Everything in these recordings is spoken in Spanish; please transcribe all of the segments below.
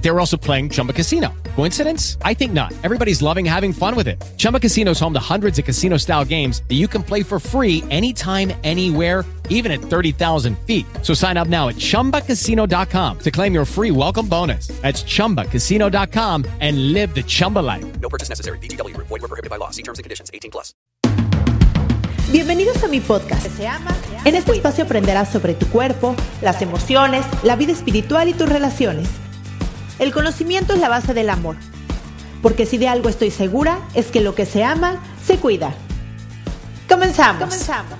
They were also playing Chumba Casino. Coincidence? I think not. Everybody's loving having fun with it. Chumba Casino is home to hundreds of casino style games that you can play for free anytime, anywhere, even at 30,000 feet. So sign up now at chumbacasino.com to claim your free welcome bonus. That's chumbacasino.com and live the Chumba life. No purchase necessary. BGW. Void were prohibited by law. See terms and conditions. 18 plus. Bienvenidos a mi podcast. Se ama, en este espacio aprenderás sobre tu cuerpo, las emociones, la vida espiritual y tus relaciones. El conocimiento es la base del amor. Porque si de algo estoy segura, es que lo que se ama, se cuida. Comenzamos. Comenzamos.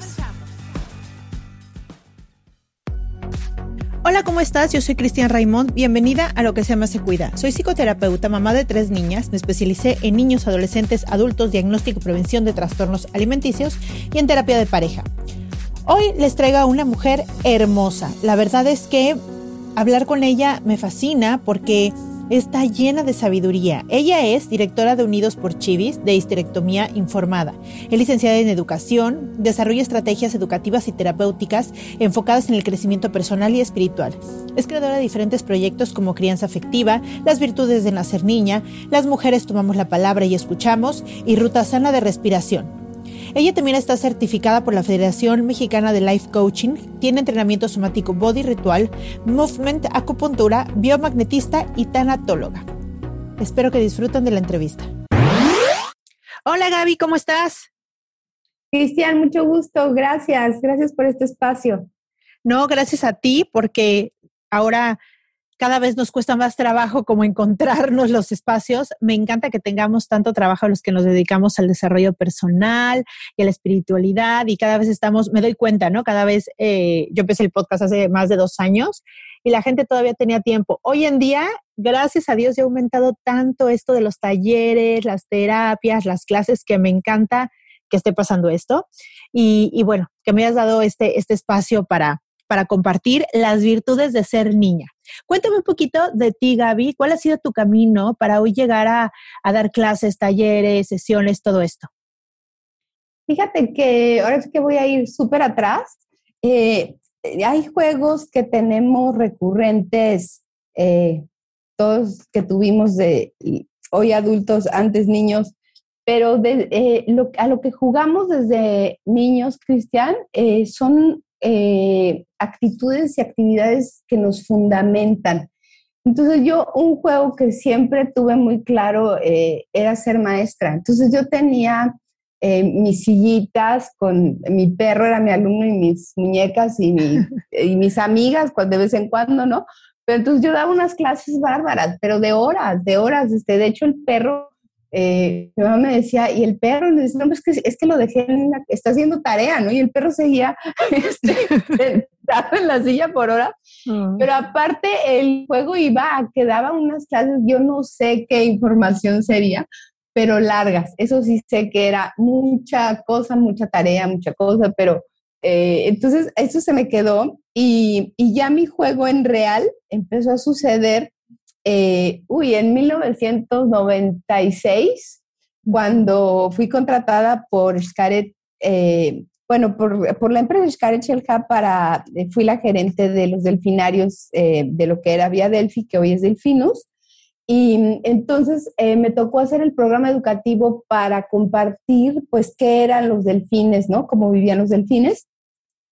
Hola, ¿cómo estás? Yo soy Cristian Raimond. Bienvenida a Lo que se llama se cuida. Soy psicoterapeuta, mamá de tres niñas. Me especialicé en niños, adolescentes, adultos, diagnóstico y prevención de trastornos alimenticios y en terapia de pareja. Hoy les traigo a una mujer hermosa. La verdad es que hablar con ella me fascina porque está llena de sabiduría. Ella es directora de Unidos por Chivis de Histerectomía Informada. Es licenciada en Educación, desarrolla estrategias educativas y terapéuticas enfocadas en el crecimiento personal y espiritual. Es creadora de diferentes proyectos como Crianza Afectiva, Las Virtudes de Nacer Niña, Las Mujeres Tomamos la Palabra y Escuchamos y Ruta Sana de Respiración. Ella también está certificada por la Federación Mexicana de Life Coaching, tiene entrenamiento somático body ritual, movement, acupuntura, biomagnetista y tanatóloga. Espero que disfruten de la entrevista. Hola Gaby, ¿cómo estás? Cristian, mucho gusto, gracias, gracias por este espacio. No, gracias a ti porque ahora cada vez nos cuesta más trabajo como encontrarnos los espacios. Me encanta que tengamos tanto trabajo los que nos dedicamos al desarrollo personal y a la espiritualidad y cada vez estamos, me doy cuenta, ¿no? Cada vez, eh, yo empecé el podcast hace más de dos años y la gente todavía tenía tiempo. Hoy en día, gracias a Dios, he aumentado tanto esto de los talleres, las terapias, las clases, que me encanta que esté pasando esto. Y, y bueno, que me hayas dado este, este espacio para, para compartir las virtudes de ser niña. Cuéntame un poquito de ti, Gaby. ¿Cuál ha sido tu camino para hoy llegar a, dar clases, talleres, sesiones, todo esto? Fíjate que ahora es que voy a ir súper atrás. Eh, hay juegos que tenemos recurrentes, eh, todos que tuvimos de hoy adultos, antes niños, pero eh, a lo que jugamos desde niños, Cristian, son eh, actitudes y actividades que nos fundamentan. Entonces yo un juego que siempre tuve muy claro eh, era ser maestra. Entonces yo tenía eh, mis sillitas con mi perro, era mi alumno y mis muñecas y, y mis amigas, cuando de vez en cuando, ¿no? Pero entonces yo daba unas clases bárbaras, pero de horas, de horas. Este, de hecho el perro eh, mi mamá me decía, y el perro, me decía, no, es que, es que lo dejé, en está haciendo tarea, ¿no? Y el perro seguía este, sentado en la silla por hora. Mm. Pero aparte, el juego iba, quedaban unas clases, yo no sé qué información sería, pero largas. Eso sí sé que era mucha cosa, mucha tarea, mucha cosa, pero eh, entonces eso se me quedó y, y ya mi juego en real empezó a suceder eh, uy, en 1996, cuando fui contratada por Scaret, eh, bueno, por, por, la empresa Scaret Shelha para, eh, fui la gerente de los delfinarios de lo que era Vía Delphi, que hoy es Delfinus. Y entonces me tocó hacer el programa educativo para compartir, pues, qué eran los delfines, ¿no? Cómo vivían los delfines.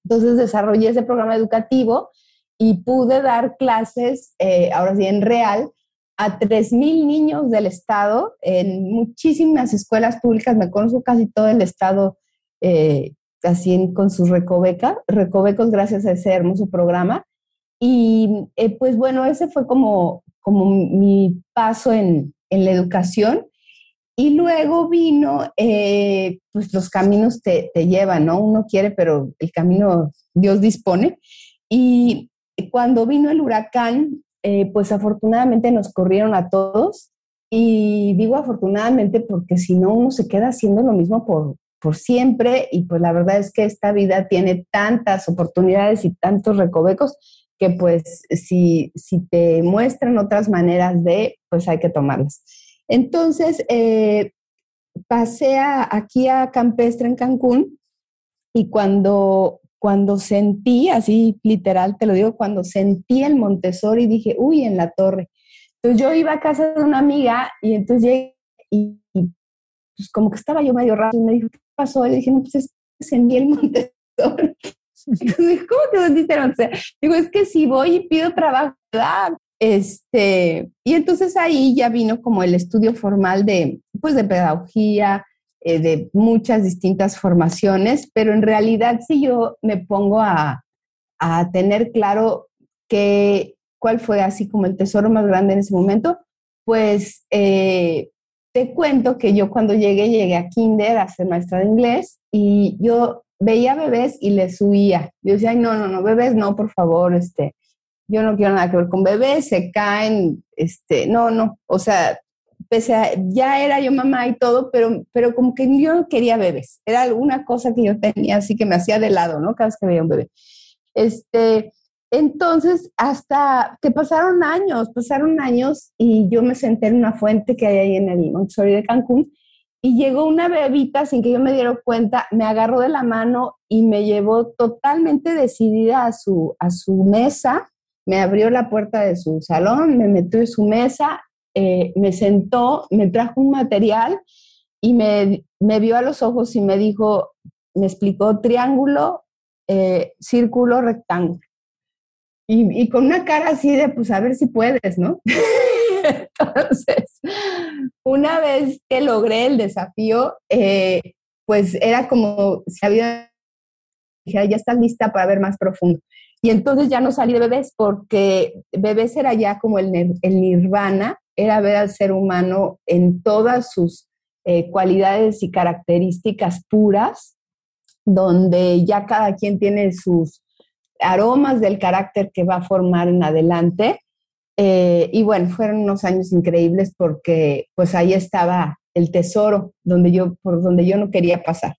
Entonces desarrollé ese programa educativo y pude dar clases, eh, ahora sí, en real, a 3.000 niños del estado en muchísimas escuelas públicas. Me conozco casi todo el estado eh, así con sus recoveca, recovecos gracias a ese hermoso programa. Y eh, pues bueno, ese fue como, como mi paso en, en la educación. Y luego vino, pues los caminos te, te, llevan, ¿no? Uno quiere, pero el camino Dios dispone. Y cuando vino el huracán, eh, pues afortunadamente nos corrieron a todos. Y digo afortunadamente porque si no, uno se queda haciendo lo mismo por, por siempre. Y pues la verdad es que esta vida tiene tantas oportunidades y tantos recovecos que pues si, si te muestran otras maneras de, pues hay que tomarlas. Entonces, eh, pasé aquí a Campestre en Cancún y cuando, cuando sentí, así literal te lo digo, cuando sentí el Montessori dije, uy, en la torre. Entonces yo iba a casa de una amiga y entonces llegué y, pues como que estaba yo medio raro y me dijo, ¿qué pasó? Y dije, no, pues es que sentí el Montessori. ¿Cómo te sentiste? O sea, digo, es que si voy y pido trabajo, este, y entonces ahí ya vino como el estudio formal de, pues, de pedagogía, eh, de muchas distintas formaciones, pero en realidad si yo me pongo a, a tener claro que, cuál fue así como el tesoro más grande en ese momento, pues eh, te cuento que yo cuando llegué, llegué a Kinder a ser maestra de inglés y yo veía bebés y les huía. Yo decía, no, no, no, bebés no, por favor, este, yo no quiero nada que ver con bebés, se caen, este, no, no, o sea, pese a, ya era yo mamá y todo, pero, pero como que yo quería bebés, era alguna cosa que yo tenía así que me hacía de lado, ¿no? Cada vez que veía un bebé. Este, entonces, hasta que pasaron años, pasaron años y yo me senté en una fuente que hay ahí en el Montessori de Cancún y llegó una bebita sin que yo me diera cuenta, me agarró de la mano y me llevó totalmente decidida a su, a su mesa, me abrió la puerta de su salón, me metió en su mesa, eh, me sentó, me trajo un material y me, me, vio a los ojos y me dijo, me explicó triángulo, eh, círculo, rectángulo. Y, con una cara así de, pues a ver si puedes, ¿no? Entonces, una vez que logré el desafío, eh, pues era como si había, ya estás lista para ver más profundo. Y entonces ya no salí de bebés porque bebés era ya como el, el nirvana, era ver al ser humano en todas sus eh, cualidades y características puras, donde ya cada quien tiene sus aromas del carácter que va a formar en adelante eh, y bueno, fueron unos años increíbles porque pues ahí estaba el tesoro donde yo, por donde yo no quería pasar.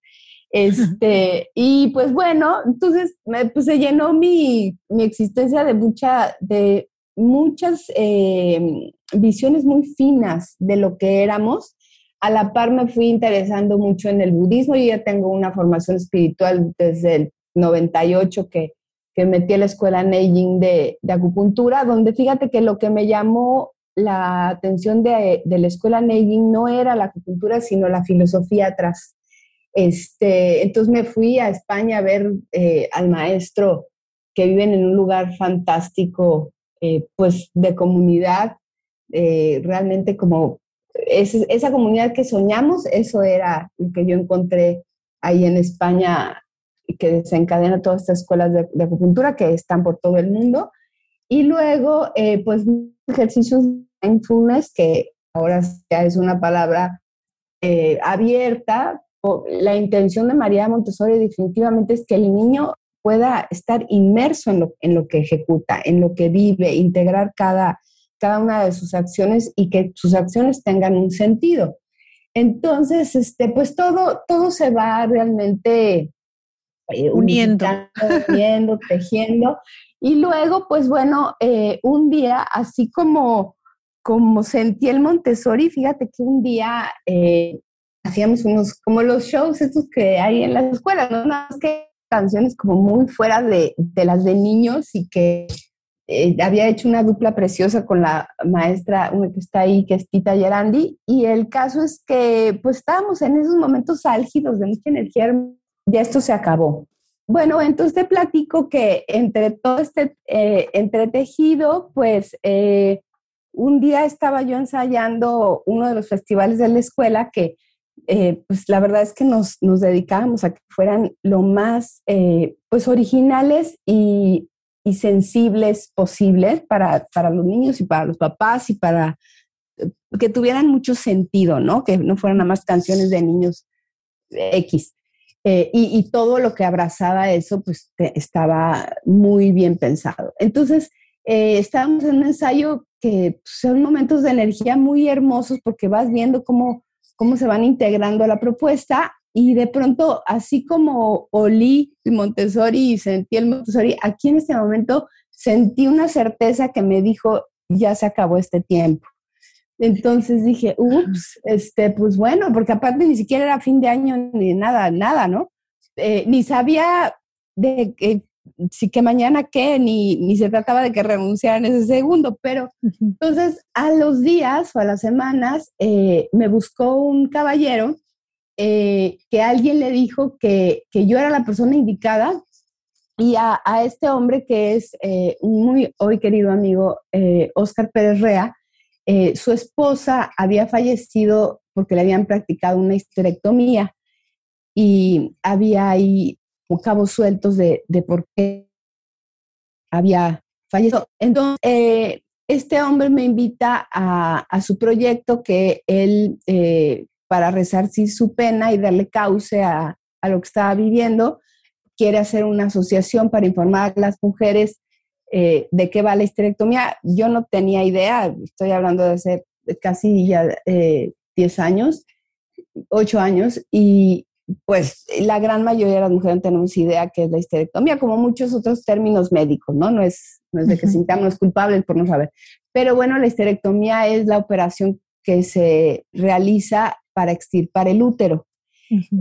Este, y pues bueno, entonces pues, se llenó mi, mi, existencia de, mucha, de muchas eh, visiones muy finas de lo que éramos. A la par me fui interesando mucho en el budismo. Yo ya tengo una formación espiritual desde el 98 que que metí a la escuela Neijing de, de, acupuntura, donde fíjate que lo que me llamó la atención de, de, la escuela Neijing no era la acupuntura, sino la filosofía atrás. Este, entonces me fui a España a ver eh, al maestro que viven en un lugar fantástico, eh, pues de comunidad, eh, realmente como es, esa comunidad que soñamos, eso era lo que yo encontré ahí en España que desencadena todas estas escuelas de, acupuntura que están por todo el mundo. Y luego, eh, pues, ejercicios de mindfulness, que ahora ya es una palabra abierta. La intención de María Montessori definitivamente es que el niño pueda estar inmerso en lo, en lo que ejecuta, en lo que vive, integrar cada, cada una de sus acciones y que sus acciones tengan un sentido. Entonces, este, pues todo, todo se va realmente eh, uniendo. uniendo, tejiendo. Y luego, pues bueno, eh, un día, así como, como sentí el Montessori, fíjate que un día eh, hacíamos unos, como los shows estos que hay en las escuelas, ¿no? Más que canciones como muy fuera de, de las de niños y que había hecho una dupla preciosa con la maestra que está ahí, que es Tita Yarandi, y el caso es que pues estábamos en esos momentos álgidos de mucha energía ya esto se acabó. Bueno, entonces te platico que entre todo este eh, entretejido, pues eh, un día estaba yo ensayando uno de los festivales de la escuela que, eh, pues la verdad es que nos, nos dedicábamos a que fueran lo más, pues originales y, y sensibles posibles para, para, los niños y para los papás y para que tuvieran mucho sentido, ¿no? Que no fueran nada más canciones de niños X. Eh, y, todo lo que abrazaba eso, pues estaba muy bien pensado. Entonces, eh, estábamos en un ensayo que pues, son momentos de energía muy hermosos porque vas viendo cómo, cómo se van integrando la propuesta y de pronto, así como olí el Montessori y sentí el Montessori, aquí en este momento sentí una certeza que me dijo, ya se acabó este tiempo. Entonces dije, ups, este, pues bueno, porque aparte ni siquiera era fin de año ni nada, nada, ¿no? Eh, ni sabía de que sí que mañana qué, ni, ni se trataba de que renunciara en ese segundo, pero entonces a los días o a las semanas eh, me buscó un caballero eh, que alguien le dijo que, que, yo era la persona indicada y a, a este hombre que es eh, un muy hoy querido amigo, Oscar Pérez Rea, su esposa había fallecido porque le habían practicado una histerectomía y había ahí cabos sueltos de, de por qué había fallecido. Entonces, eh, este hombre me invita a, a, su proyecto que él, eh, para resarcir su pena y darle cauce a, a, lo que estaba viviendo, quiere hacer una asociación para informar a las mujeres eh, de qué va la histerectomía. Yo no tenía idea, estoy hablando de hace casi ya 10 años, 8 años, y, pues la gran mayoría de las mujeres no tenemos idea qué es la histerectomía, como muchos otros términos médicos, ¿no? No es, no es de que sintamos culpables por no saber. Pero bueno, la histerectomía es la operación que se realiza para extirpar el útero.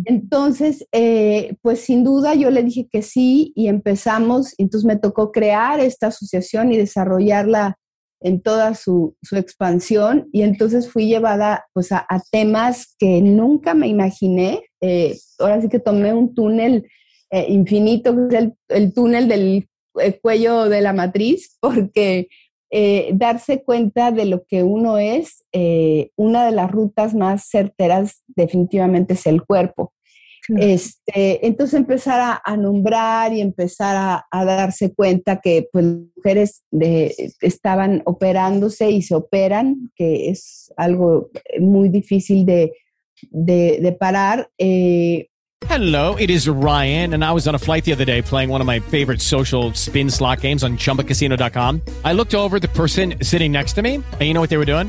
Entonces, eh, pues sin duda yo le dije que sí y empezamos, entonces me tocó crear esta asociación y desarrollarla en toda su, su, expansión y entonces fui llevada pues a, a temas que nunca me imaginé. Eh, ahora sí que tomé un túnel eh, infinito, que es el, el túnel del el cuello de la matriz, porque eh, darse cuenta de lo que uno es, eh, una de las rutas más certeras definitivamente es el cuerpo. Este, entonces empezar a, a, nombrar y empezar a, a, darse cuenta que pues mujeres de, estaban operándose y se operan, que es algo muy difícil de, de, de parar. Eh, Hello, it is Ryan, and I was on a flight the other day playing one of my favorite social spin slot games on chumbacasino.com. I looked over the person sitting next to me, and you know what they were doing?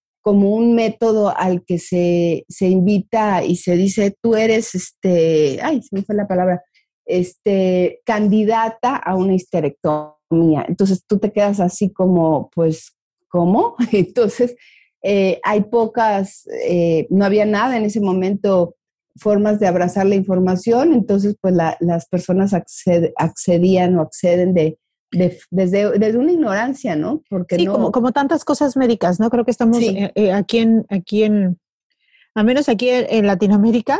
como un método al que se, se, invita y se dice, tú eres, este, ay, se me fue la palabra, este, candidata a una histerectomía. Entonces tú te quedas así como, pues, ¿cómo? Entonces, eh, hay pocas, eh, no había nada en ese momento, formas de abrazar la información, entonces, pues la, las personas acced, accedían o acceden de, de, desde, desde, una ignorancia, ¿no? Porque sí, no... como, como tantas cosas médicas, ¿no? Creo que estamos sí. eh, eh, aquí, en, aquí en, a menos aquí en, en Latinoamérica,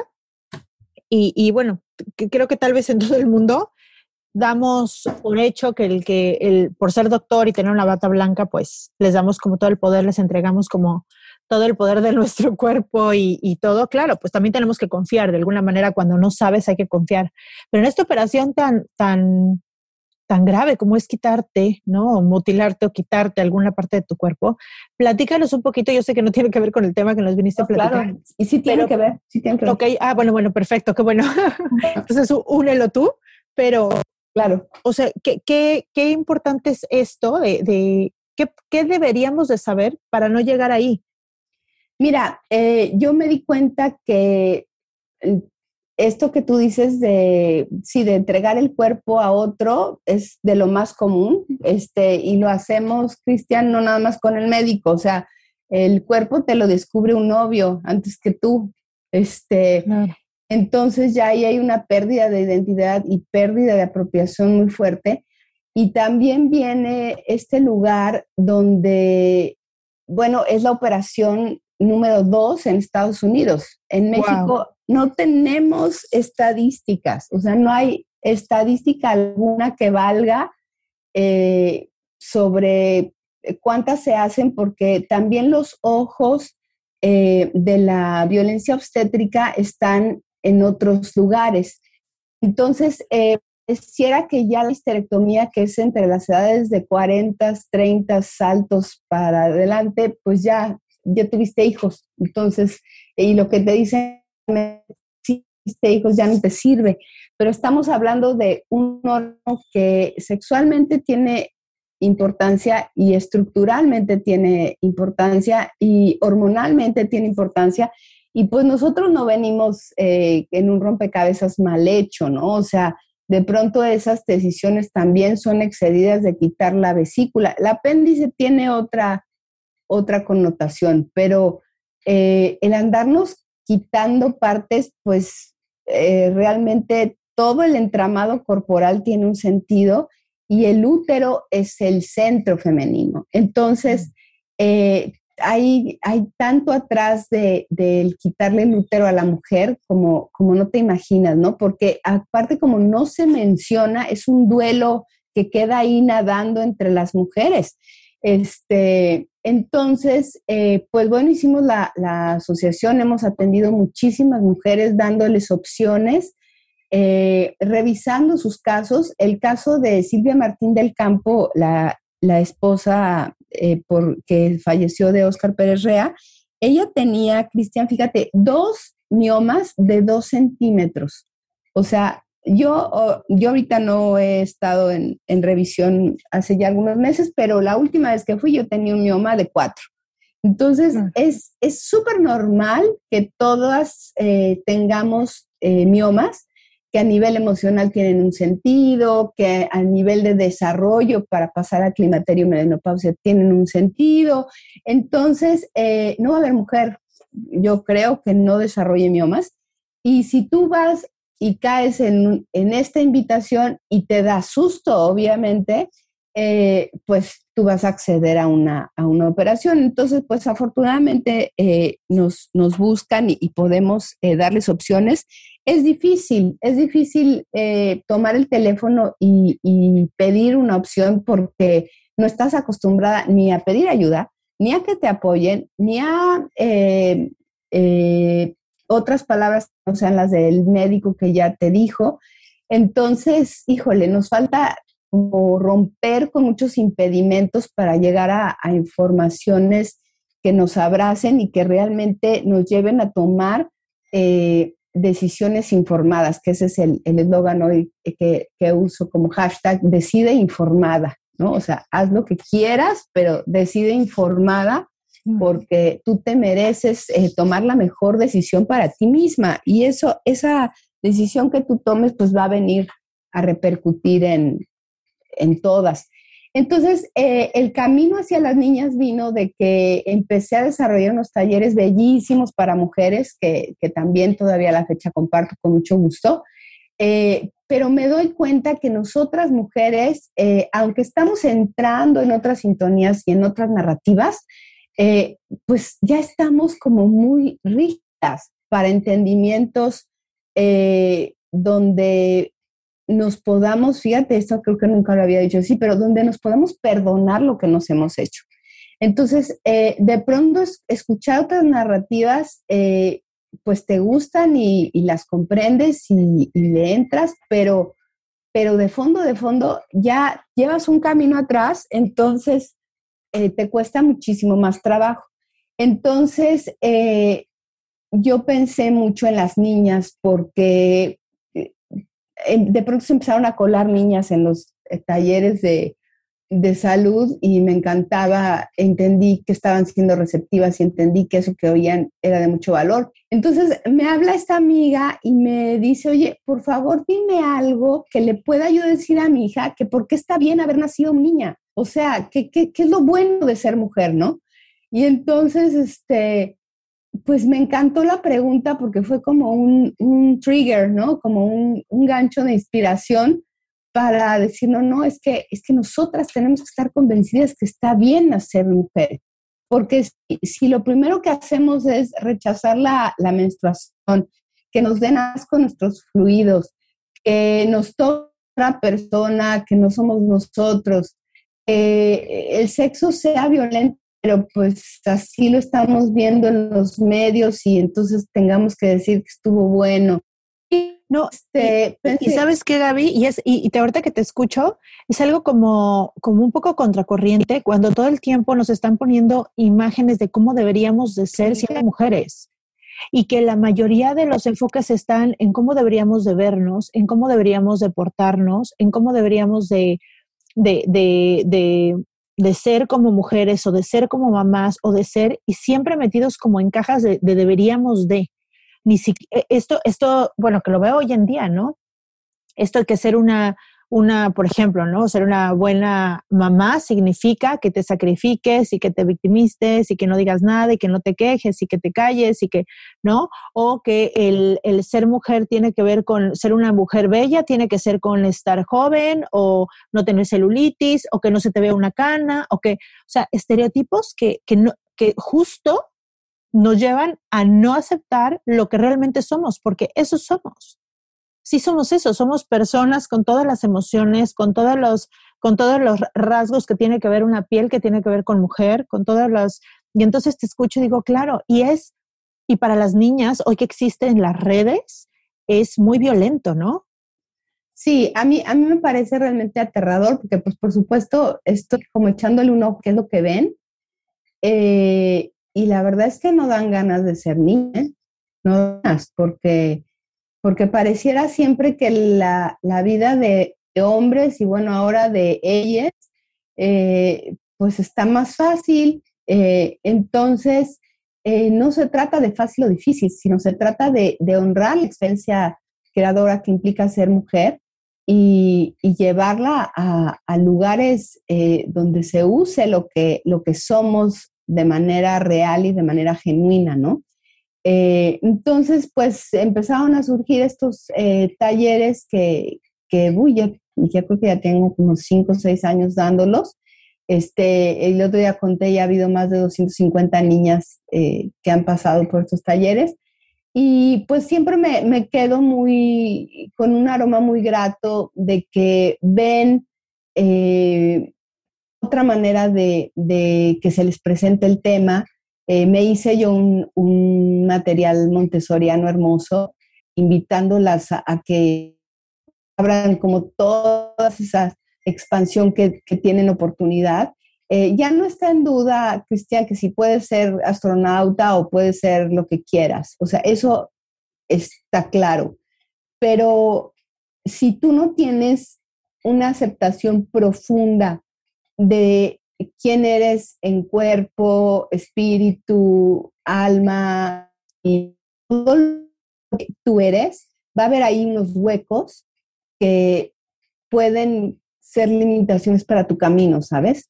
y, y, bueno, que creo que tal vez en todo el mundo damos por hecho que el que el por ser doctor y tener una bata blanca, pues les damos como todo el poder, les entregamos como todo el poder de nuestro cuerpo y, y, todo, claro, pues también tenemos que confiar de alguna manera cuando no sabes hay que confiar. Pero en esta operación tan, tan tan grave como es quitarte, ¿no? O mutilarte o quitarte alguna parte de tu cuerpo. Platícanos un poquito, yo sé que no tiene que ver con el tema que nos viniste no, a platicar. Claro. Y sí tiene pero, que ver, sí tiene que ver. Ok, ah, bueno, bueno, perfecto, qué bueno. Entonces, únelo tú, pero... Claro. O sea, ¿qué, qué, qué importante es esto de, de ¿qué, qué, deberíamos de saber para no llegar ahí? Mira, eh, yo me di cuenta que esto que tú dices de, sí, de entregar el cuerpo a otro es de lo más común, este, y lo hacemos, Cristian, no nada más con el médico, o sea, el cuerpo te lo descubre un novio antes que tú, este, claro. entonces ya ahí hay una pérdida de identidad y pérdida de apropiación muy fuerte, y también viene este lugar donde, bueno, es la operación número dos en Estados Unidos. En México wow no tenemos estadísticas, o sea, no hay estadística alguna que valga eh, sobre cuántas se hacen, porque también los ojos eh, de la violencia obstétrica están en otros lugares. Entonces, eh, que ya la histerectomía, que es entre las edades de 40, 30 saltos para adelante, pues ya, ya tuviste hijos. Entonces, y lo que te dicen hijos ya no te sirve, pero estamos hablando de un órgano que sexualmente tiene importancia y estructuralmente tiene importancia y hormonalmente tiene importancia. Y pues nosotros no venimos eh, en un rompecabezas mal hecho, ¿no? O sea, de pronto esas decisiones también son excedidas de quitar la vesícula. El apéndice tiene otra, otra connotación, pero eh, el andarnos quitando partes, pues eh, realmente todo el entramado corporal tiene un sentido y el útero es el centro femenino. Entonces, eh, hay, hay, tanto atrás del de, quitarle el útero a la mujer como, como no te imaginas, ¿no? Porque aparte como no se menciona, es un duelo que queda ahí nadando entre las mujeres. Este, entonces, eh, pues bueno, hicimos la, asociación, hemos atendido muchísimas mujeres dándoles opciones eh, revisando sus casos, el caso de Silvia Martín del Campo, la, esposa eh, que falleció de Oscar Pérez Rea, ella tenía, Cristian, fíjate, dos miomas de dos centímetros. O sea, yo, yo ahorita no he estado en, revisión hace ya algunos meses, pero la última vez que fui yo tenía un mioma de cuatro. Entonces, ah. es súper normal que todas eh, tengamos miomas que a nivel emocional tienen un sentido, que a nivel de desarrollo para pasar a climaterio menopausia tienen un sentido. Entonces, eh, no va a haber mujer, yo creo que no desarrolle miomas. Y si tú vas y caes en, en esta invitación y te da susto, obviamente, eh, pues tú vas a acceder a una, a una operación. Entonces, pues afortunadamente eh, nos, nos, buscan y, podemos eh, darles opciones. Es difícil, es difícil tomar el teléfono y, y, pedir una opción porque no estás acostumbrada ni a pedir ayuda, ni a que te apoyen, ni a otras palabras que no sean las del médico que ya te dijo. Entonces, híjole, nos falta como romper con muchos impedimentos para llegar a, informaciones que nos abracen y que realmente nos lleven a tomar eh, decisiones informadas, que ese es el eslogan hoy que, uso como hashtag, decide informada, ¿no? O sea, haz lo que quieras, pero decide informada porque tú te mereces eh, tomar la mejor decisión para ti misma y eso, esa decisión que tú tomes, pues va a venir a repercutir en, en todas. Entonces, eh, el camino hacia las niñas vino de que empecé a desarrollar unos talleres bellísimos para mujeres, que, también todavía a la fecha comparto con mucho gusto, eh, pero me doy cuenta que nosotras mujeres, aunque estamos entrando en otras sintonías y en otras narrativas, pues ya estamos como muy ricas para entendimientos donde nos podamos, fíjate, esto creo que nunca lo había dicho así, pero donde nos podamos perdonar lo que nos hemos hecho. Entonces, eh, de pronto escuchar otras narrativas, eh, pues te gustan y, las comprendes y, le entras, pero, pero de fondo, de fondo, ya llevas un camino atrás, entonces eh, te cuesta muchísimo más trabajo. Entonces, yo pensé mucho en las niñas porque de pronto se empezaron a colar niñas en los eh, talleres de, salud y me encantaba, entendí que estaban siendo receptivas y entendí que eso que oían era de mucho valor. Entonces me habla esta amiga y me dice, oye, por favor dime algo que le pueda yo decir a mi hija que por qué está bien haber nacido niña. O sea, ¿qué, qué, qué es lo bueno de ser mujer, no? Y entonces, este, pues me encantó la pregunta porque fue como un, trigger, ¿no? Como un, gancho de inspiración para decir, no, no, es que, es que nosotras tenemos que estar convencidas que está bien nacer mujer. Porque si, lo primero que hacemos es rechazar la, menstruación, que nos den asco nuestros fluidos, que nos toca otra persona, que no somos nosotros, que el sexo sea violento pero pues así lo estamos viendo en los medios y entonces tengamos que decir que estuvo bueno. No, este, y, sabes qué, Gaby, y es, y, te, ahorita que te escucho, es algo como, como un poco contracorriente cuando todo el tiempo nos están poniendo imágenes de cómo deberíamos de ser siendo mujeres. y que la mayoría de los enfoques están en cómo deberíamos de vernos, en cómo deberíamos de portarnos, en cómo deberíamos de, de, de, de, ser como mujeres o de ser como mamás o de ser, y siempre metidos como en cajas de, deberíamos de. Ni si, e, esto, esto, bueno, que lo veo hoy en día, ¿no? Esto hay que ser una, una, por ejemplo, ¿no? Ser una buena mamá significa que te sacrifiques y que te victimistes y que no digas nada y que no te quejes y que te calles y que, ¿no? O que el, el ser mujer tiene que ver con ser una mujer bella, tiene que ser con estar joven o no tener celulitis o que no se te vea una cana o que, o sea, estereotipos que, que, no, que justo nos llevan a no aceptar lo que realmente somos, porque eso somos sí somos eso, somos personas con todas las emociones, con todos los, con todos los rasgos que tiene que ver una piel, que tiene que ver con mujer, con todas las... Y entonces te escucho y digo, claro, y es, y para las niñas, hoy que existen las redes, es muy violento, ¿no? Sí, a mí, a mí me parece realmente aterrador, porque pues por supuesto estoy como echándole un ojo qué es lo que ven, eh, y la verdad es que no dan ganas de ser niñas, no ganas, porque porque pareciera siempre que la, vida de, hombres y bueno, ahora de ellas, eh, pues está más fácil. Eh, entonces, eh, no se trata de fácil o difícil, sino se trata de, honrar la experiencia creadora que implica ser mujer y, llevarla a, a lugares donde se use lo que, lo que somos de manera real y de manera genuina, ¿no? Eh, entonces, pues empezaron a surgir estos eh, talleres que, que uy, ya, creo que ya tengo como 5 o 6 años dándolos. Este, el otro día conté, ya ha habido más de 250 niñas eh, que han pasado por estos talleres. Y pues siempre me, me, quedo muy, con un aroma muy grato de que ven otra manera de, de, que se les presente el tema, eh, me hice yo un, material montessoriano hermoso, invitándolas a, que abran como toda esa expansión que, tienen oportunidad. Eh, ya no está en duda, Cristian, que si puedes ser astronauta o puedes ser lo que quieras. O sea, eso está claro. Pero si tú no tienes una aceptación profunda de quién eres en cuerpo, espíritu, alma y todo lo que tú eres, va a haber ahí unos huecos que pueden ser limitaciones para tu camino, ¿sabes?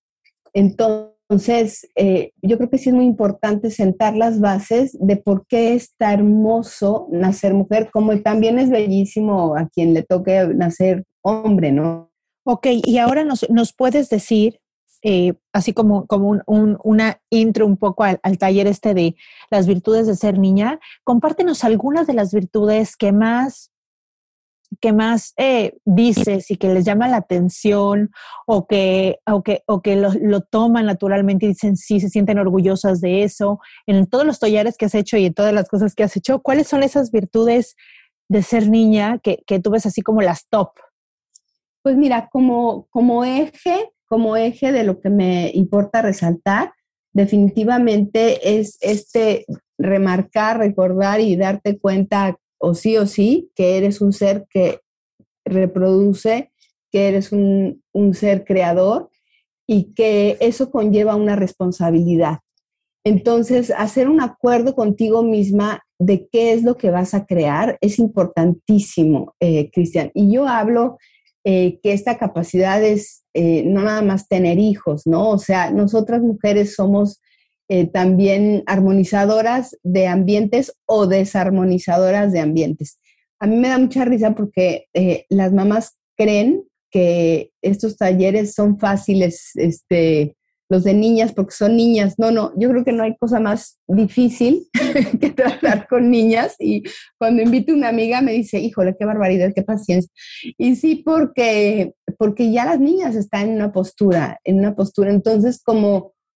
Entonces, eh, yo creo que sí es muy importante sentar las bases de por qué está hermoso nacer mujer, como también es bellísimo a quien le toque nacer hombre, ¿no? Ok, y ahora nos, nos puedes decir eh, así como, como un, una intro un poco al, taller este de las virtudes de ser niña, compártenos algunas de las virtudes que más, que más eh, dices y que les llama la atención o que, o que, o que lo, lo, toman naturalmente y dicen sí, se sienten orgullosas de eso. En todos los talleres que has hecho y en todas las cosas que has hecho, ¿cuáles son esas virtudes de ser niña que, que tú ves así como las top? Pues mira, como, como eje, como eje de lo que me importa resaltar, definitivamente es este remarcar, recordar y darte cuenta o sí o sí que eres un ser que reproduce, que eres un, ser creador y que eso conlleva una responsabilidad. Entonces, hacer un acuerdo contigo misma de qué es lo que vas a crear es importantísimo, eh, Cristian. Y yo hablo eh, que esta capacidad es eh, no nada más tener hijos, ¿no? O sea, nosotras mujeres somos eh, también armonizadoras de ambientes o desarmonizadoras de ambientes. A mí me da mucha risa porque las mamás creen que estos talleres son fáciles, este, los de niñas porque son niñas. No, no, yo creo que no hay cosa más difícil que tratar con niñas. Y cuando invito a una amiga me dice, híjole, qué barbaridad, qué paciencia. Y sí, porque, porque ya las niñas están en una postura, en una postura. Entonces, como,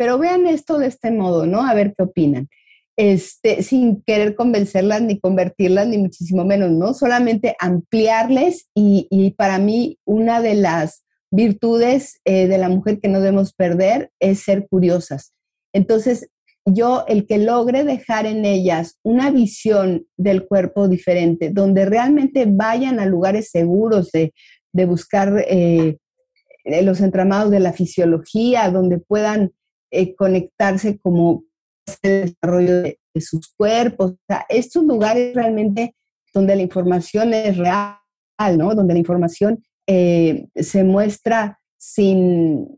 pero vean esto de este modo, ¿no? A ver qué opinan. Este, sin querer convencerlas ni convertirlas, ni muchísimo menos, ¿no? Solamente ampliarles y, y para mí una de las virtudes eh, de la mujer que no debemos perder es ser curiosas. Entonces, yo, el que logre dejar en ellas una visión del cuerpo diferente, donde realmente vayan a lugares seguros de, de buscar eh, los entramados de la fisiología, donde puedan eh, conectarse como el desarrollo de, sus cuerpos. Estos lugares realmente donde la información es real, ¿no? Donde la información eh, se muestra sin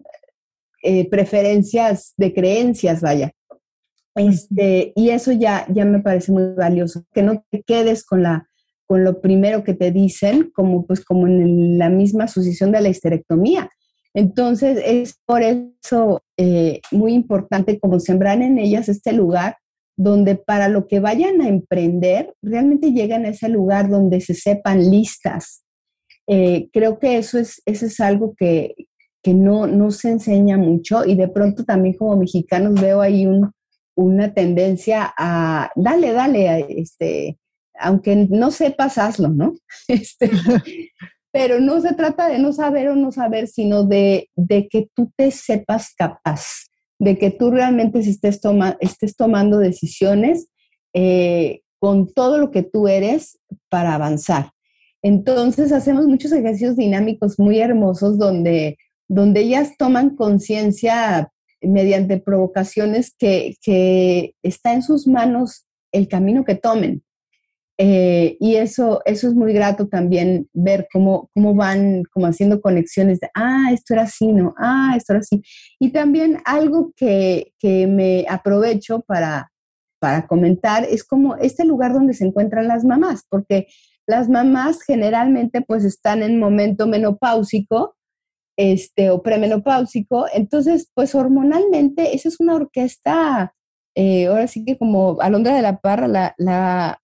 eh, preferencias de creencias, vaya. Este, y eso ya, ya me parece muy valioso, que no te quedes con, la, con lo primero que te dicen, como, pues, como en la misma sucesión de la histerectomía. Entonces, es por eso eh, muy importante como sembrar en ellas este lugar donde para lo que vayan a emprender, realmente lleguen a ese lugar donde se sepan listas. Eh, creo que eso es, eso es algo que, que no, no se enseña mucho y de pronto también como mexicanos veo ahí un, una tendencia a, dale, dale, este, aunque no sepas, hazlo, ¿no? Este, pero no se trata de no saber o no saber, sino de, de que tú te sepas capaz, de que tú realmente estés, toma, estés tomando decisiones eh, con todo lo que tú eres para avanzar. Entonces hacemos muchos ejercicios dinámicos muy hermosos donde, donde ellas toman conciencia mediante provocaciones que, que está en sus manos el camino que tomen. Eh, y eso, eso es muy grato también ver cómo, cómo van como haciendo conexiones de, ah, esto era así, ¿no? Ah, esto era así. Y también algo que, que me aprovecho para, para comentar es como este lugar donde se encuentran las mamás, porque las mamás generalmente pues están en momento menopáusico este, o premenopáusico, entonces pues hormonalmente esa es una orquesta, eh, ahora sí que como Alondra de la Parra, la, la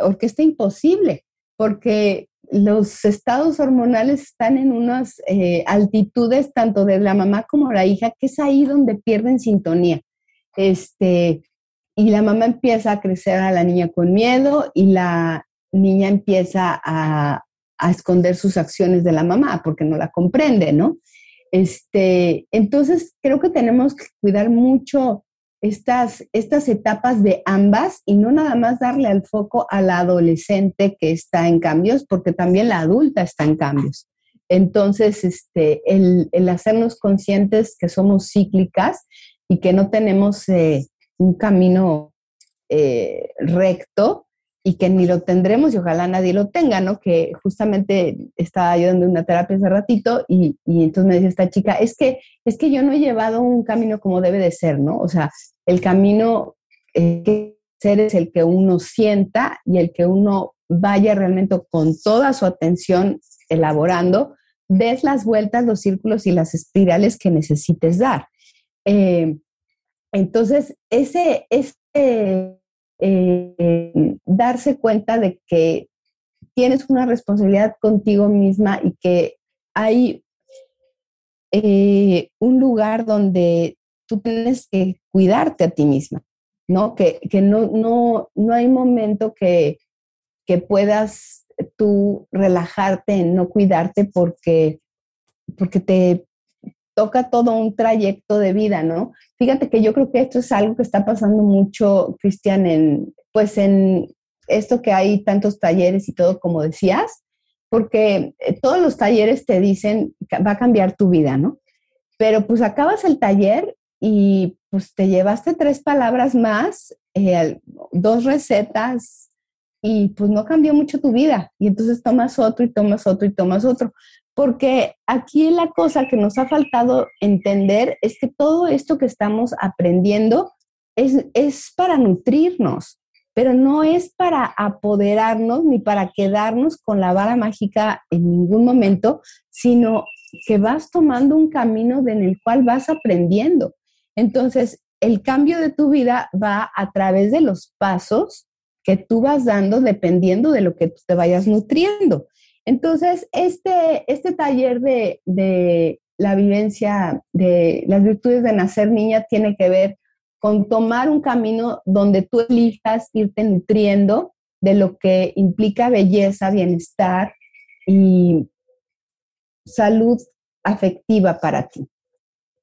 orquesta imposible, porque los estados hormonales están en unas eh, altitudes tanto de la mamá como la hija, que es ahí donde pierden sintonía. Este, y la mamá empieza a crecer a la niña con miedo y la niña empieza a, a esconder sus acciones de la mamá porque no la comprende, ¿no? Este, entonces, creo que tenemos que cuidar mucho estas, estas etapas de ambas y no nada más darle al foco a la adolescente que está en cambios, porque también la adulta está en cambios. Entonces, este, el, el hacernos conscientes que somos cíclicas y que no tenemos eh, un camino eh, recto y que ni lo tendremos y ojalá nadie lo tenga, ¿no? Que justamente estaba yo dando una terapia hace ratito y, entonces me decía esta chica, es que, es que yo no he llevado un camino como debe de ser, ¿no? O sea, el camino que ser es el que uno sienta y el que uno vaya realmente con toda su atención elaborando, des las vueltas, los círculos y las espirales que necesites dar. Eh, entonces, ese, ese eh, darse cuenta de que tienes una responsabilidad contigo misma y que hay eh, un lugar donde tú tienes que cuidarte a ti misma, ¿no? Que, que no, no, no hay momento que, que puedas tú relajarte en no cuidarte porque, porque te toca todo un trayecto de vida, ¿no? Fíjate que yo creo que esto es algo que está pasando mucho, Cristian, en, pues en esto que hay tantos talleres y todo, como decías, porque eh, todos los talleres te dicen va a cambiar tu vida, ¿no? Pero pues acabas el taller y pues te llevaste tres palabras más, eh, dos recetas y pues no cambió mucho tu vida. Y entonces tomas otro y tomas otro y tomas otro. Porque aquí la cosa que nos ha faltado entender es que todo esto que estamos aprendiendo es, es para nutrirnos, pero no es para apoderarnos ni para quedarnos con la vara mágica en ningún momento, sino que vas tomando un camino en el cual vas aprendiendo. Entonces, el cambio de tu vida va a través de los pasos que tú vas dando dependiendo de lo que tú te vayas nutriendo. Entonces, este, este taller de, de la vivencia de las virtudes de nacer niña tiene que ver con tomar un camino donde tú elijas irte nutriendo de lo que implica belleza, bienestar y salud afectiva para ti.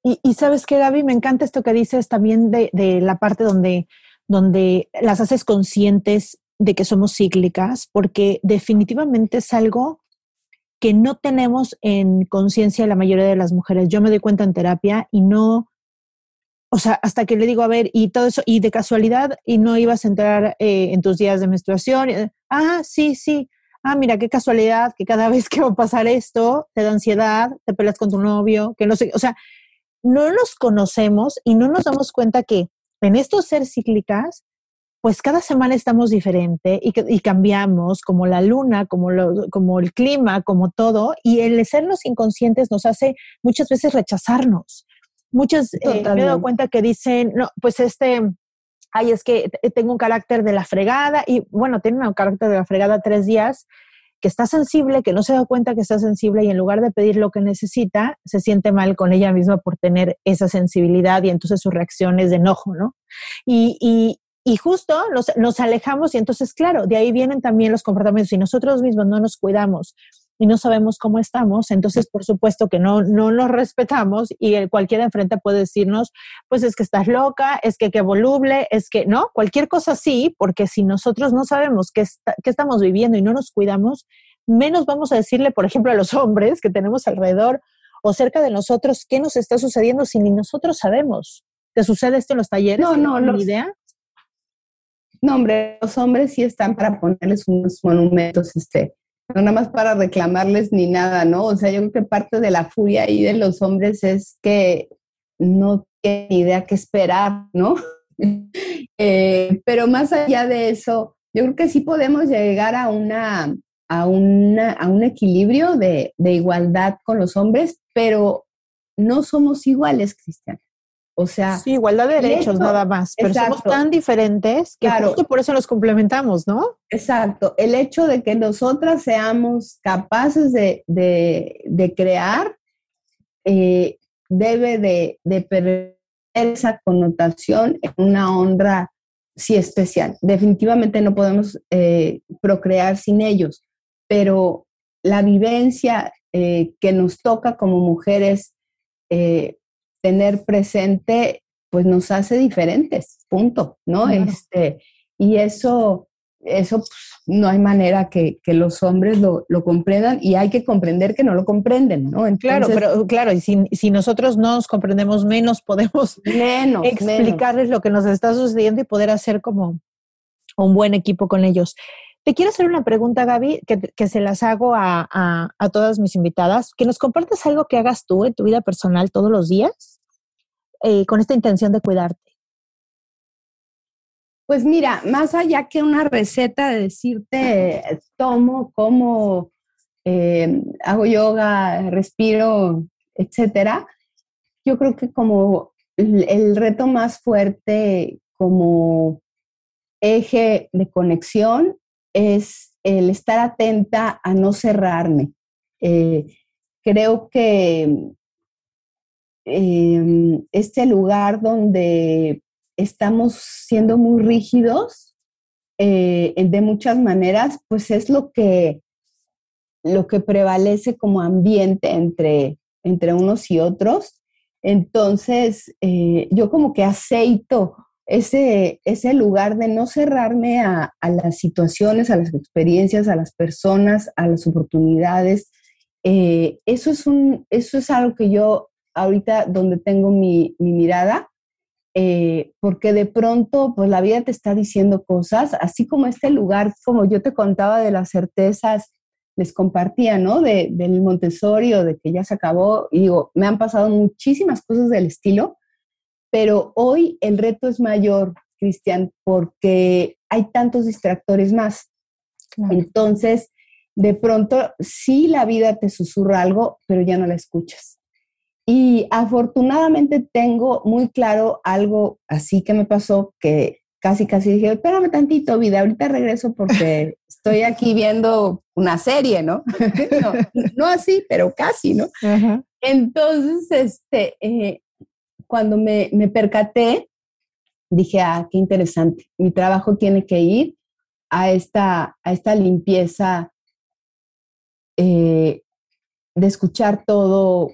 Y, sabes que, Gaby, me encanta esto que dices también de, de, la parte donde, donde las haces conscientes de que somos cíclicas, porque definitivamente es algo que no tenemos en conciencia la mayoría de las mujeres. Yo me doy cuenta en terapia y no, o sea, hasta que le digo, a ver, y todo eso, y de casualidad, y no ibas a entrar eh, en tus días de menstruación. ah, sí, sí. Ah, mira, qué casualidad que cada vez que va a pasar esto, te da ansiedad, te peleas con tu novio, que no sé, o sea, no nos conocemos y no nos damos cuenta que en estos ser cíclicas, pues cada semana estamos diferente y, y cambiamos, como la luna, como, lo, como el clima, como todo, y el sernos inconscientes nos hace muchas veces rechazarnos. Muchas eh, me he dado cuenta que dicen, no, pues este, ay, es que tengo un carácter de la fregada, y bueno, tiene un carácter de la fregada tres días, que está sensible, que no se da cuenta que está sensible y en lugar de pedir lo que necesita, se siente mal con ella misma por tener esa sensibilidad y entonces su reacción es de enojo, ¿no? Y, y, y justo nos, nos, alejamos y entonces, claro, de ahí vienen también los comportamientos. Si nosotros mismos no nos cuidamos y no sabemos cómo estamos, entonces por supuesto que no, no nos respetamos y el, cualquier enfrente puede decirnos, pues es que estás loca, es que qué voluble, es que, ¿no? Cualquier cosa sí, porque si nosotros no sabemos qué, qué estamos viviendo y no nos cuidamos, menos vamos a decirle, por ejemplo, a los hombres que tenemos alrededor o cerca de nosotros qué nos está sucediendo si ni nosotros sabemos. ¿Te sucede esto en los talleres? No, no, no. idea? No, hombre, los hombres sí están para ponerles unos monumentos, este, no nada más para reclamarles ni nada, ¿no? O sea, yo creo que parte de la furia ahí de los hombres es que no tienen idea qué esperar, ¿no? eh, pero más allá de eso, yo creo que sí podemos llegar a una a, una, a un equilibrio de, de igualdad con los hombres, pero no somos iguales, Cristian. O sea, sí, igualdad de derechos nada más, pero somos tan diferentes que justo por eso los complementamos, ¿no? Exacto. El hecho de que nosotras seamos capaces de, de, de crear eh, debe de, de, perder esa connotación en una honra sí especial. Definitivamente no podemos eh, procrear sin ellos, pero la vivencia eh, que nos toca como mujeres eh, tener presente, pues nos hace diferentes, punto, ¿no? Este, y eso, eso pues, no hay manera que, que los hombres lo, lo, comprendan y hay que comprender que no lo comprenden, ¿no? Entonces, claro, pero claro, y si, si, nosotros no nos comprendemos menos, podemos menos, explicarles menos. lo que nos está sucediendo y poder hacer como un buen equipo con ellos. Te quiero hacer una pregunta, Gaby, que, que se las hago a, a, a, todas mis invitadas. Que nos compartas algo que hagas tú en tu vida personal todos los días eh, con esta intención de cuidarte. Pues mira, más allá que una receta de decirte, tomo, como, eh, hago yoga, respiro, etcétera, yo creo que como el, reto más fuerte como eje de conexión es el estar atenta a no cerrarme. Eh, creo que eh, este lugar donde estamos siendo muy rígidos eh, de muchas maneras, pues es lo que, lo que prevalece como ambiente entre, entre unos y otros. Entonces, eh, yo como que aceito ese, ese lugar de no cerrarme a, las situaciones, a las experiencias, a las personas, a las oportunidades. Eh, eso, es un, eso es algo que yo ahorita donde tengo mi, mirada, eh, porque de pronto pues la vida te está diciendo cosas, así como este lugar, como yo te contaba de las certezas, les compartía, ¿no? De, del Montessori de que ya se acabó, y digo, me han pasado muchísimas cosas del estilo, pero hoy el reto es mayor, Cristian, porque hay tantos distractores más. Entonces, de pronto, sí la vida te susurra algo, pero ya no la escuchas. Y afortunadamente tengo muy claro algo así que me pasó, que casi, casi dije, espérame tantito, vida, ahorita regreso porque estoy aquí viendo una serie, ¿no? no, así, pero casi, ¿no? Entonces, este, eh, cuando me, percaté, dije, ah, qué interesante, mi trabajo tiene que ir a esta, a esta limpieza eh, de escuchar todo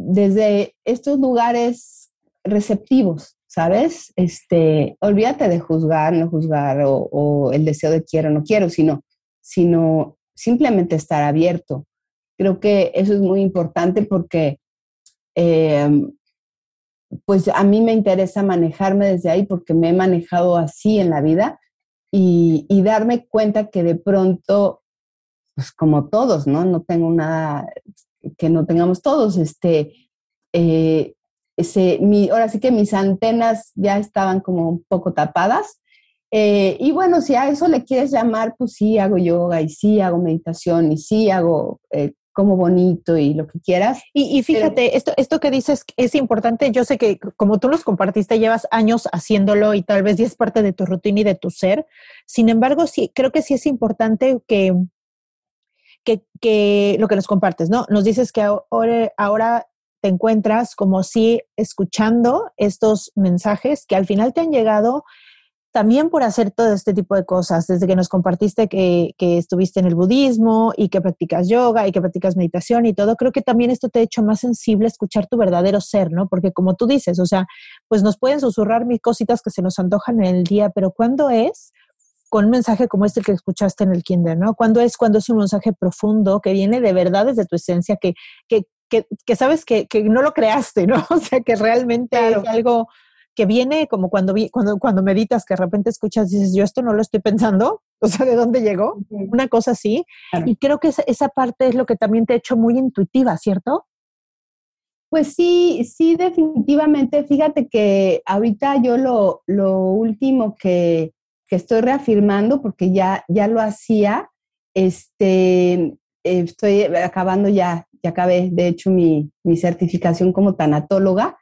desde estos lugares receptivos, ¿sabes? Este, olvídate de juzgar, no juzgar, o, el deseo de quiero, no quiero, sino, sino simplemente estar abierto. Creo que eso es muy importante porque em, pues a mí me interesa manejarme desde ahí porque me he manejado así en la vida y, darme cuenta que de pronto, pues como todos, ¿no? No tengo nada que no tengamos todos, este, eh, ese, mi, ahora sí que mis antenas ya estaban como un poco tapadas. Eh, y bueno, si a eso le quieres llamar, pues sí hago yoga y sí hago meditación y sí hago eh, como bonito y lo que quieras. Y, fíjate, esto, esto que dices es importante. Yo sé que como tú los compartiste, llevas años haciéndolo y tal vez ya es parte de tu rutina y de tu ser. Sin embargo, sí, creo que sí es importante que, que, lo que nos compartes, ¿no? Nos dices que ahora, ahora te encuentras como si escuchando estos mensajes que al final te han llegado también por hacer todo este tipo de cosas, desde que nos compartiste que, estuviste en el budismo y que practicas yoga y que practicas meditación y todo, creo que también esto te ha hecho más sensible escuchar tu verdadero ser, ¿no? Porque como tú dices, o sea, pues nos pueden susurrar mil cositas que se nos antojan en el día, pero ¿cuándo es? Con un mensaje como este que escuchaste en el kinder, ¿no? ¿Cuándo es cuando es un mensaje profundo que viene de verdad desde tu esencia, que, que, que, sabes que, que, no lo creaste, ¿no? O sea, que realmente es algo que viene como cuando, cuando, cuando meditas, que de repente escuchas, dices, yo esto no lo estoy pensando, o sea, ¿de dónde llegó? Una cosa así. Y creo que esa, esa, parte es lo que también te ha hecho muy intuitiva, ¿cierto? Pues sí, sí, definitivamente. Fíjate que ahorita yo lo, lo último que, que, estoy reafirmando, porque ya, ya lo hacía, este, estoy acabando ya, ya acabé, de hecho, mi, mi certificación como tanatóloga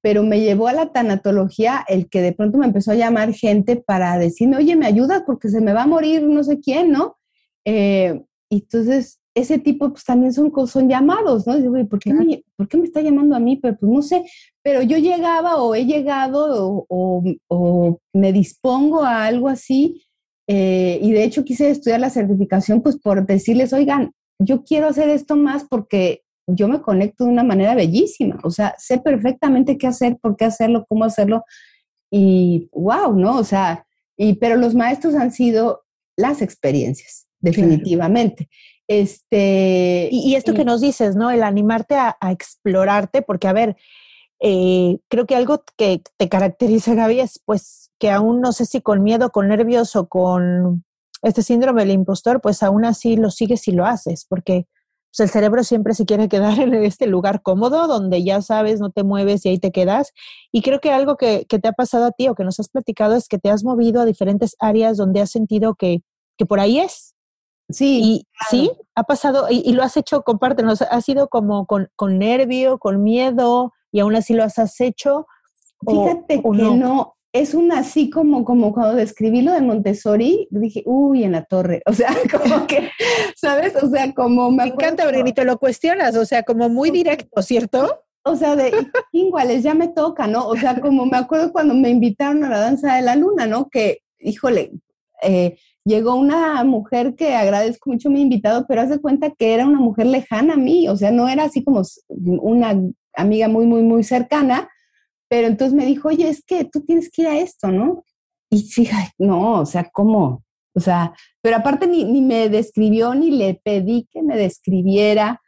pero me llevó a la tanatología el que de pronto me empezó a llamar gente para decirme, oye, ¿me ayudas? Porque se me va a morir no sé quién, ¿no? Eh, entonces, ese tipo pues también son, son llamados, ¿no? Digo, ¿por qué, me, ¿por qué me está llamando a mí? Pero pues no sé, pero yo llegaba o he llegado o, o, me dispongo a algo así, eh, y de hecho quise estudiar la certificación pues por decirles, oigan, yo quiero hacer esto más porque yo me conecto de una manera bellísima, o sea, sé perfectamente qué hacer, por qué hacerlo, cómo hacerlo, y wow, ¿no? O sea, y, pero los maestros han sido las experiencias, definitivamente. Este, y, esto que nos dices, ¿no? El animarte a, explorarte, porque a ver, eh, creo que algo que te caracteriza, Gaby, es pues que aún no sé si con miedo, con nervios o con este síndrome del impostor, pues aún así lo sigues y lo haces, porque pues el cerebro siempre se quiere quedar en este lugar cómodo donde ya sabes, no te mueves y ahí te quedas. Y creo que algo que, te ha pasado a ti o que nos has platicado es que te has movido a diferentes áreas donde has sentido que, que por ahí es. Sí. Y sí, ha pasado, y, lo has hecho, compártenos, ha sido como con, con nervio, con miedo, y aún así lo has hecho. Fíjate que no es un así como, como cuando describí lo de Montessori, dije, uy, en la torre. O sea, como que, ¿sabes? O sea, como me, me encanta, te lo cuestionas, o sea, como muy directo, ¿cierto? O sea, de iguales, ya me toca, ¿no? O sea, como me acuerdo cuando me invitaron a la danza de la luna, ¿no? Que, híjole, eh, llegó una mujer que agradezco mucho mi invitado, pero hace cuenta que era una mujer lejana a mí, o sea, no era así como una amiga muy, muy, muy cercana, pero entonces me dijo, oye, es que tú tienes que ir a esto, ¿no? Y fíjate, no, o sea, ¿cómo? O sea, pero aparte ni, ni me describió, ni le pedí que me describiera,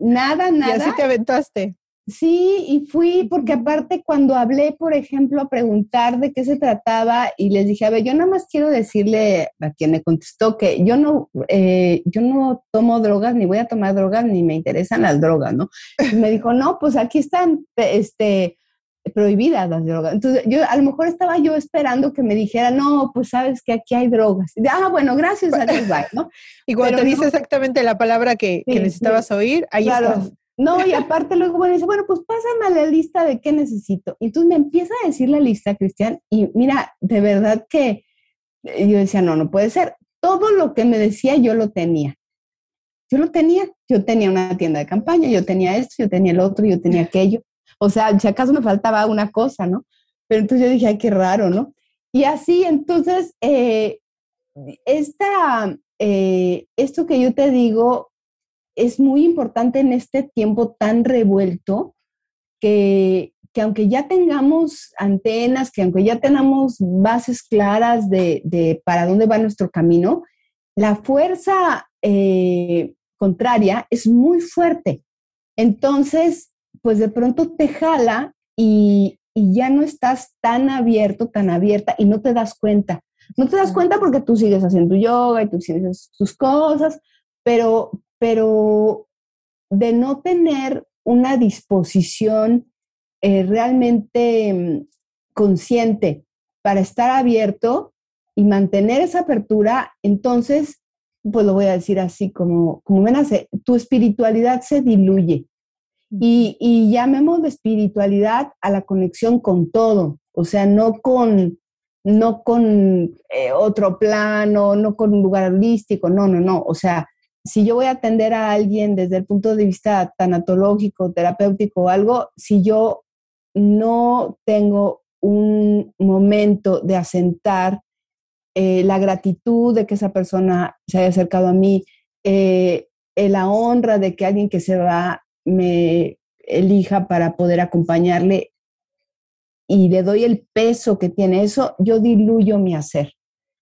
nada, nada. Y así te aventaste. Sí, y fui porque aparte cuando hablé, por ejemplo, a preguntar de qué se trataba y les dije, a ver, yo nada más quiero decirle a quien me contestó que yo no, eh, yo no tomo drogas, ni voy a tomar drogas, ni me interesan las drogas, ¿no? Y me dijo, no, pues aquí están, este, prohibidas las drogas. Entonces, yo a lo mejor estaba yo esperando que me dijera, no, pues sabes que aquí hay drogas. Y, ah, bueno, gracias a Dios, bye, ¿no? Y cuando Pero te dice no- exactamente la palabra que, que Sí, necesitabas oír, ahí Claro. estás. No, y aparte luego, bueno, dice, bueno, pues pásame la lista de qué necesito. Y entonces me empieza a decir la lista, Cristian, y mira, de verdad que eh, yo decía, no, no puede ser. Todo lo que me decía yo lo tenía. Yo lo tenía. Yo tenía una tienda de campaña, yo tenía esto, yo tenía el otro, yo tenía aquello. O sea, si acaso me faltaba una cosa, ¿no? Pero entonces yo dije, ay, qué raro, ¿no? Y así, entonces, eh, esta, eh, esto que yo te digo es muy importante en este tiempo tan revuelto que, que aunque ya tengamos antenas, que aunque ya tengamos bases claras de, de para dónde va nuestro camino, la fuerza eh, contraria es muy fuerte. Entonces, pues de pronto te jala y, y ya no estás tan abierto, tan abierta y no te das cuenta. No te das cuenta porque tú sigues haciendo yoga y tú sigues tus cosas, pero, pero de no tener una disposición eh, realmente mm, consciente para estar abierto y mantener esa apertura, entonces, pues lo voy a decir así como, como me nace, tu espiritualidad se diluye. Y, y llamemos de espiritualidad a la conexión con todo, o sea, no con, no con eh, otro plano, no con un lugar holístico, no, no, no. O sea, si yo voy a atender a alguien desde el punto de vista tanatológico, terapéutico o algo, si yo no tengo un momento de asentar eh, la gratitud de que esa persona se haya acercado a mí, eh, eh, la honra de que alguien que se va me elija para poder acompañarle y le doy el peso que tiene eso, yo diluyo mi hacer.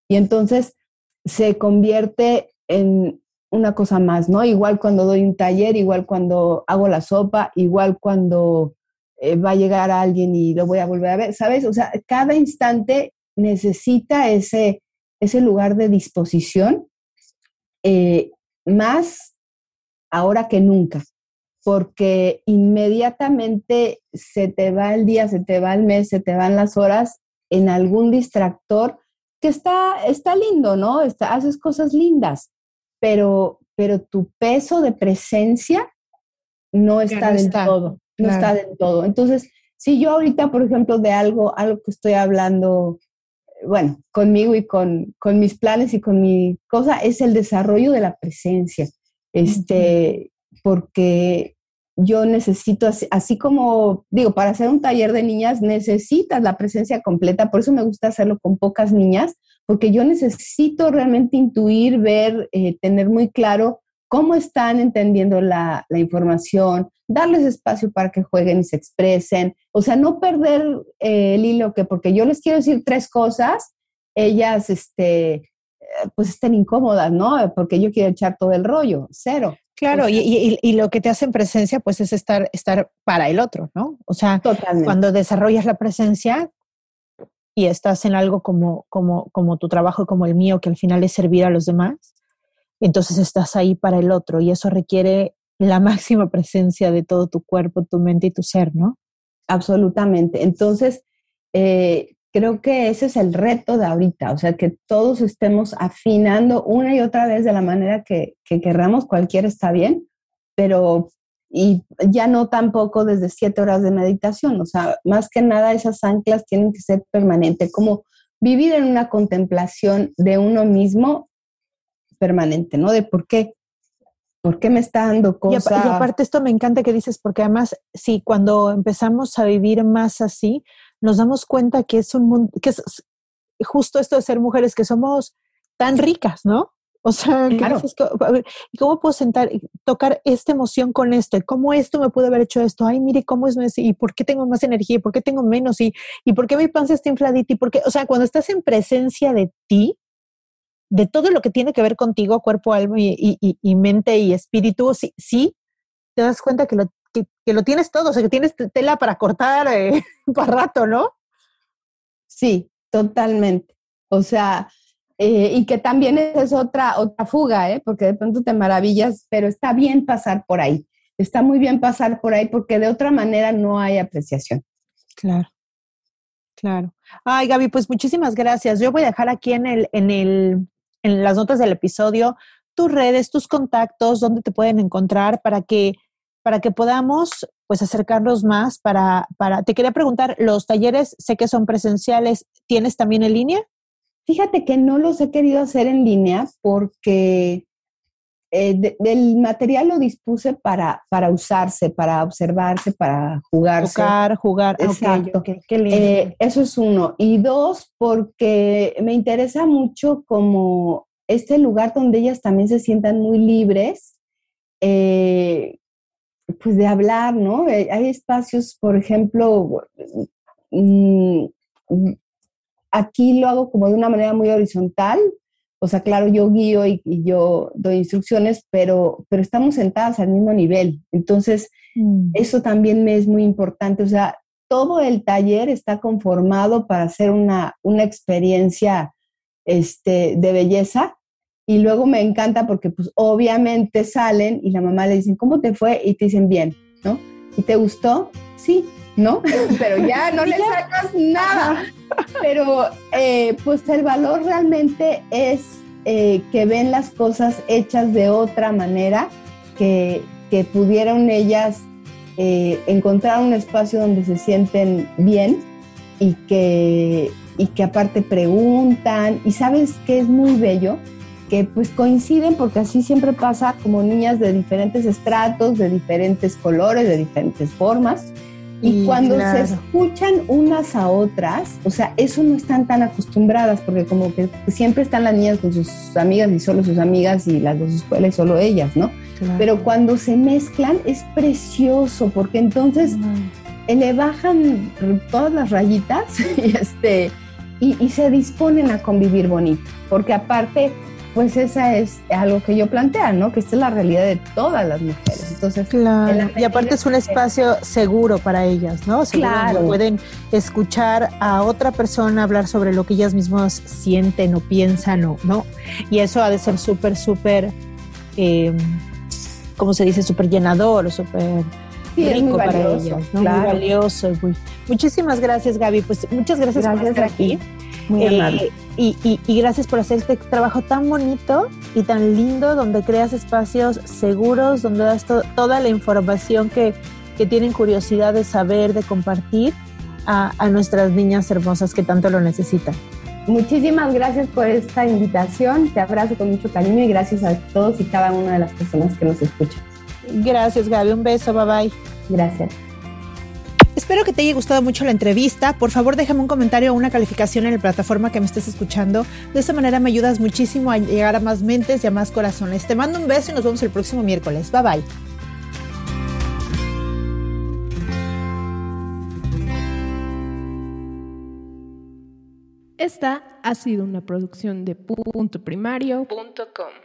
Y entonces se convierte en una cosa más, ¿no? Igual cuando doy un taller, igual cuando hago la sopa, igual cuando eh, va a llegar alguien y lo voy a volver a ver, ¿sabes? O sea, cada instante necesita ese, ese lugar de disposición eh, más ahora que nunca, porque inmediatamente se te va el día, se te va el mes, se te van las horas en algún distractor que está, está lindo, ¿no? Está, haces cosas lindas, pero, pero tu peso de presencia no está no del está, todo, no claro. está del todo. Entonces, si yo ahorita, por ejemplo, de algo, algo que estoy hablando, bueno, conmigo y con, con mis planes y con mi cosa, es el desarrollo de la presencia. Este, porque yo necesito, así, así como, digo, para hacer un taller de niñas necesitas la presencia completa, por eso me gusta hacerlo con pocas niñas, porque yo necesito realmente intuir, ver, eh, tener muy claro cómo están entendiendo la, la, información, darles espacio para que jueguen y se expresen, o sea, no perder eh, el hilo que porque yo les quiero decir tres cosas, ellas, este, pues estén incómodas, ¿no? Porque yo quiero echar todo el rollo, cero. Claro, o sea, y, y, y, lo que te hace en presencia, pues es estar, estar para el otro, ¿no? O sea, Totalmente. cuando desarrollas la presencia y estás en algo como, como, como tu trabajo, como el mío, que al final es servir a los demás, entonces estás ahí para el otro y eso requiere la máxima presencia de todo tu cuerpo, tu mente y tu ser, ¿no? Absolutamente. Entonces, eh, creo que ese es el reto de ahorita, o sea, que todos estemos afinando una y otra vez de la manera que, que querramos, cualquiera está bien, pero y ya no tampoco desde siete horas de meditación, o sea, más que nada esas anclas tienen que ser permanentes, como vivir en una contemplación de uno mismo permanente, ¿no? De por qué, por qué me está dando cosas. Y, aparte esto me encanta que dices, porque además, sí, cuando empezamos a vivir más así, nos damos cuenta que es un mundo, que es justo esto de ser mujeres, que somos tan ricas, ¿no? O sea, ¿y cómo puedo sentar, tocar esta emoción con esto? ¿Cómo esto me puede haber hecho esto? Ay, mire, ¿cómo es? ¿Y por qué tengo más energía? ¿Y por qué tengo menos? ¿Y, y por qué mi panza está infladita? ¿Y por qué? O sea, cuando estás en presencia de ti, de todo lo que tiene que ver contigo, cuerpo, alma y, y, mente y espíritu, sí, sí, te das cuenta que lo, que, lo tienes todo, o sea, que tienes tela para cortar eh, para rato, ¿no? Sí, totalmente. O sea, eh, y que también es otra, otra fuga, ¿eh? porque de pronto te maravillas, pero está bien pasar por ahí. Está muy bien pasar por ahí porque de otra manera no hay apreciación. Claro, claro. Ay, Gaby, pues muchísimas gracias. Yo voy a dejar aquí en, el, en, el, en las notas del episodio tus redes, tus contactos, dónde te pueden encontrar para que, para que podamos pues acercarnos más para, para, te quería preguntar, los talleres sé que son presenciales, ¿tienes también en línea? Fíjate que no los he querido hacer en línea porque eh, el material lo dispuse para, para usarse, para observarse, para jugarse. Jugar, jugar. Exacto. Eh, eso es uno. Y dos, porque me interesa mucho como este lugar donde ellas también se sientan muy libres, eh, pues de hablar, ¿no? Hay espacios, por ejemplo, mm, Aquí lo hago como de una manera muy horizontal, o sea, claro, yo guío y, yo doy instrucciones, pero, pero estamos sentadas al mismo nivel. Entonces, mm. eso también me es muy importante. O sea, todo el taller está conformado para hacer una, una experiencia este, de belleza. Y luego me encanta porque, pues, obviamente salen y la mamá le dicen, ¿cómo te fue? Y te dicen, bien, ¿no? ¿Y te gustó? Sí, ¿no? Pero ya no le sacas nada. Pero eh, pues el valor realmente es eh, que ven las cosas hechas de otra manera, que, pudieron ellas eh, encontrar un espacio donde se sienten bien y que, y que aparte preguntan. Y sabes que es muy bello, que pues coinciden porque así siempre pasa como niñas de diferentes estratos, de diferentes colores, de diferentes formas y, cuando se escuchan unas a otras, o sea, eso no están tan acostumbradas, porque como que siempre están las niñas con sus amigas y solo sus amigas y las de su escuela y solo ellas, ¿no? Pero cuando se mezclan es precioso, porque entonces le bajan todas las rayitas y, este, y, y se disponen a convivir bonito, porque aparte pues esa es algo que yo planteo, ¿no? Que esta es la realidad de todas las mujeres. Entonces, claro. y aparte es un espacio seguro para ellas, ¿no? claro. pueden escuchar a otra persona hablar sobre lo que ellas mismas sienten o piensan, o, ¿no? Y eso ha de ser súper, súper, eh, ¿cómo se dice? Súper llenador, súper rico para ellas, ¿no? Muy valioso. Muchísimas gracias, Gaby. Pues muchas gracias, por estar aquí. Muy amable. Y, gracias por hacer este trabajo tan bonito y tan lindo, donde creas espacios seguros, donde das toda la información que, tienen curiosidad de saber, de compartir a, a nuestras niñas hermosas que tanto lo necesitan. Muchísimas gracias por esta invitación. Te abrazo con mucho cariño y gracias a todos y cada una de las personas que nos escuchan. Gracias, Gaby. Un beso. Bye bye. Gracias. Espero que te haya gustado mucho la entrevista. Por favor, déjame un comentario o una calificación en la plataforma que me estés escuchando. De esta manera me ayudas muchísimo a llegar a más mentes y a más corazones. Te mando un beso y nos vemos el próximo miércoles. Bye bye. Esta ha sido una producción de puntoprimario.com.